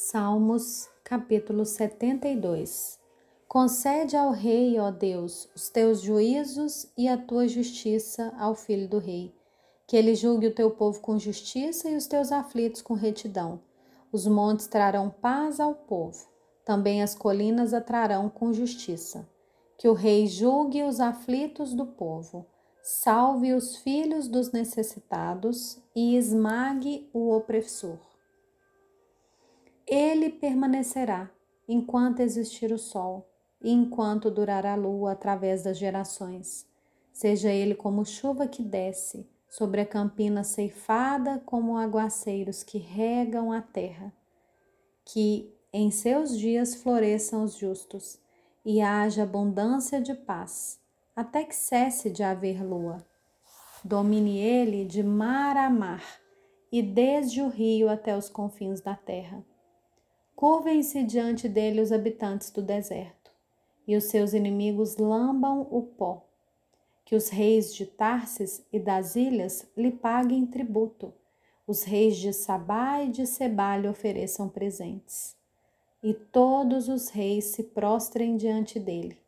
Salmos, capítulo 72 Concede ao rei, ó Deus, os teus juízos e a tua justiça ao filho do rei. Que ele julgue o teu povo com justiça e os teus aflitos com retidão. Os montes trarão paz ao povo, também as colinas atrarão com justiça. Que o rei julgue os aflitos do povo, salve os filhos dos necessitados e esmague o opressor. Ele permanecerá enquanto existir o sol e enquanto durar a lua através das gerações. Seja ele como chuva que desce sobre a campina ceifada, como aguaceiros que regam a terra. Que em seus dias floresçam os justos e haja abundância de paz, até que cesse de haver lua. Domine ele de mar a mar e desde o rio até os confins da terra. Curvem-se diante dele os habitantes do deserto, e os seus inimigos lambam o pó. Que os reis de Tarsis e das ilhas lhe paguem tributo, os reis de Sabá e de Sebá lhe ofereçam presentes. E todos os reis se prostrem diante dele,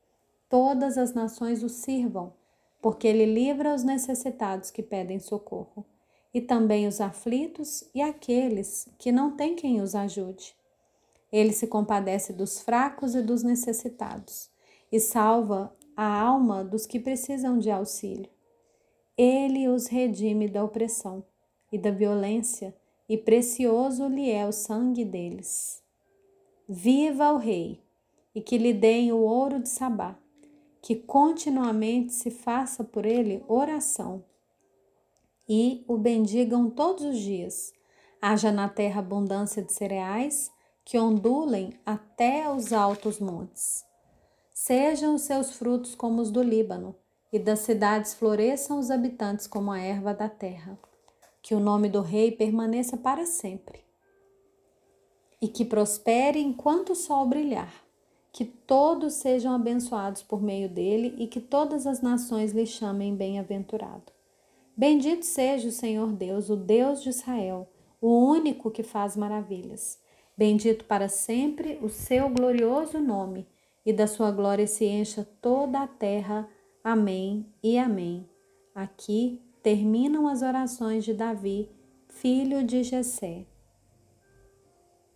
todas as nações o sirvam, porque ele livra os necessitados que pedem socorro, e também os aflitos e aqueles que não têm quem os ajude. Ele se compadece dos fracos e dos necessitados e salva a alma dos que precisam de auxílio. Ele os redime da opressão e da violência, e precioso lhe é o sangue deles. Viva o Rei, e que lhe deem o ouro de Sabá, que continuamente se faça por ele oração, e o bendigam todos os dias. Haja na terra abundância de cereais que ondulem até os altos montes. Sejam seus frutos como os do Líbano, e das cidades floresçam os habitantes como a erva da terra. Que o nome do rei permaneça para sempre. E que prospere enquanto o sol brilhar. Que todos sejam abençoados por meio dele e que todas as nações lhe chamem bem-aventurado. Bendito seja o Senhor Deus, o Deus de Israel, o único que faz maravilhas. Bendito para sempre o seu glorioso nome, e da sua glória se encha toda a terra. Amém e amém. Aqui terminam as orações de Davi, filho de Jessé.